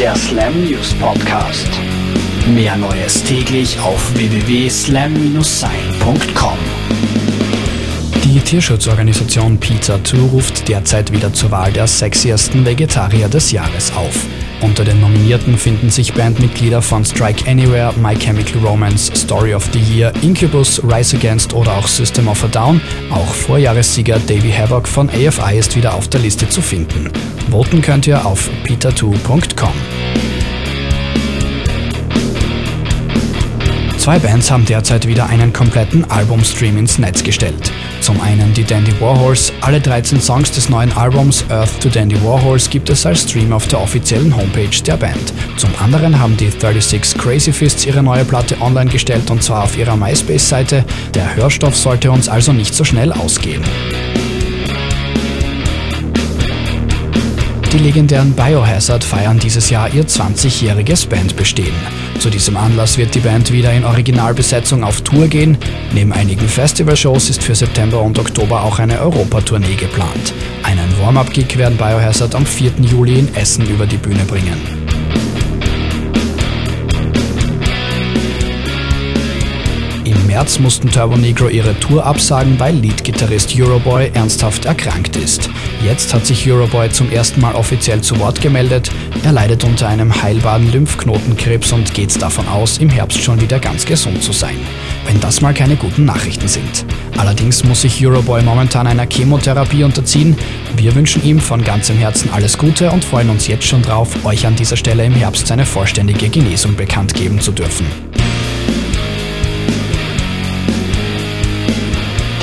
der Slam News Podcast. Mehr Neues täglich auf www.slam-sein.com. Die Tierschutzorganisation Pizza 2 ruft derzeit wieder zur Wahl der sexiesten Vegetarier des Jahres auf. Unter den Nominierten finden sich Bandmitglieder von Strike Anywhere, My Chemical Romance, Story of the Year, Incubus, Rise Against oder auch System of a Down. Auch Vorjahressieger Davey Havoc von AFI ist wieder auf der Liste zu finden. Voten könnt ihr auf peter2.com. Zwei Bands haben derzeit wieder einen kompletten Albumstream ins Netz gestellt. Zum einen die Dandy Warhols. Alle 13 Songs des neuen Albums Earth to Dandy Warhols gibt es als Stream auf der offiziellen Homepage der Band. Zum anderen haben die 36 Crazy Fists ihre neue Platte online gestellt und zwar auf ihrer MySpace-Seite. Der Hörstoff sollte uns also nicht so schnell ausgehen. Die legendären Biohazard feiern dieses Jahr ihr 20-jähriges Bandbestehen. Zu diesem Anlass wird die Band wieder in Originalbesetzung auf Tour gehen. Neben einigen Festivalshows ist für September und Oktober auch eine Europatournee geplant. Einen Warm-up-Gig werden Biohazard am 4. Juli in Essen über die Bühne bringen. März mussten Turbo Negro ihre Tour absagen, weil Leadgitarrist Euroboy ernsthaft erkrankt ist. Jetzt hat sich Euroboy zum ersten Mal offiziell zu Wort gemeldet. Er leidet unter einem heilbaren Lymphknotenkrebs und geht davon aus, im Herbst schon wieder ganz gesund zu sein. Wenn das mal keine guten Nachrichten sind. Allerdings muss sich Euroboy momentan einer Chemotherapie unterziehen. Wir wünschen ihm von ganzem Herzen alles Gute und freuen uns jetzt schon drauf, euch an dieser Stelle im Herbst seine vollständige Genesung bekannt geben zu dürfen.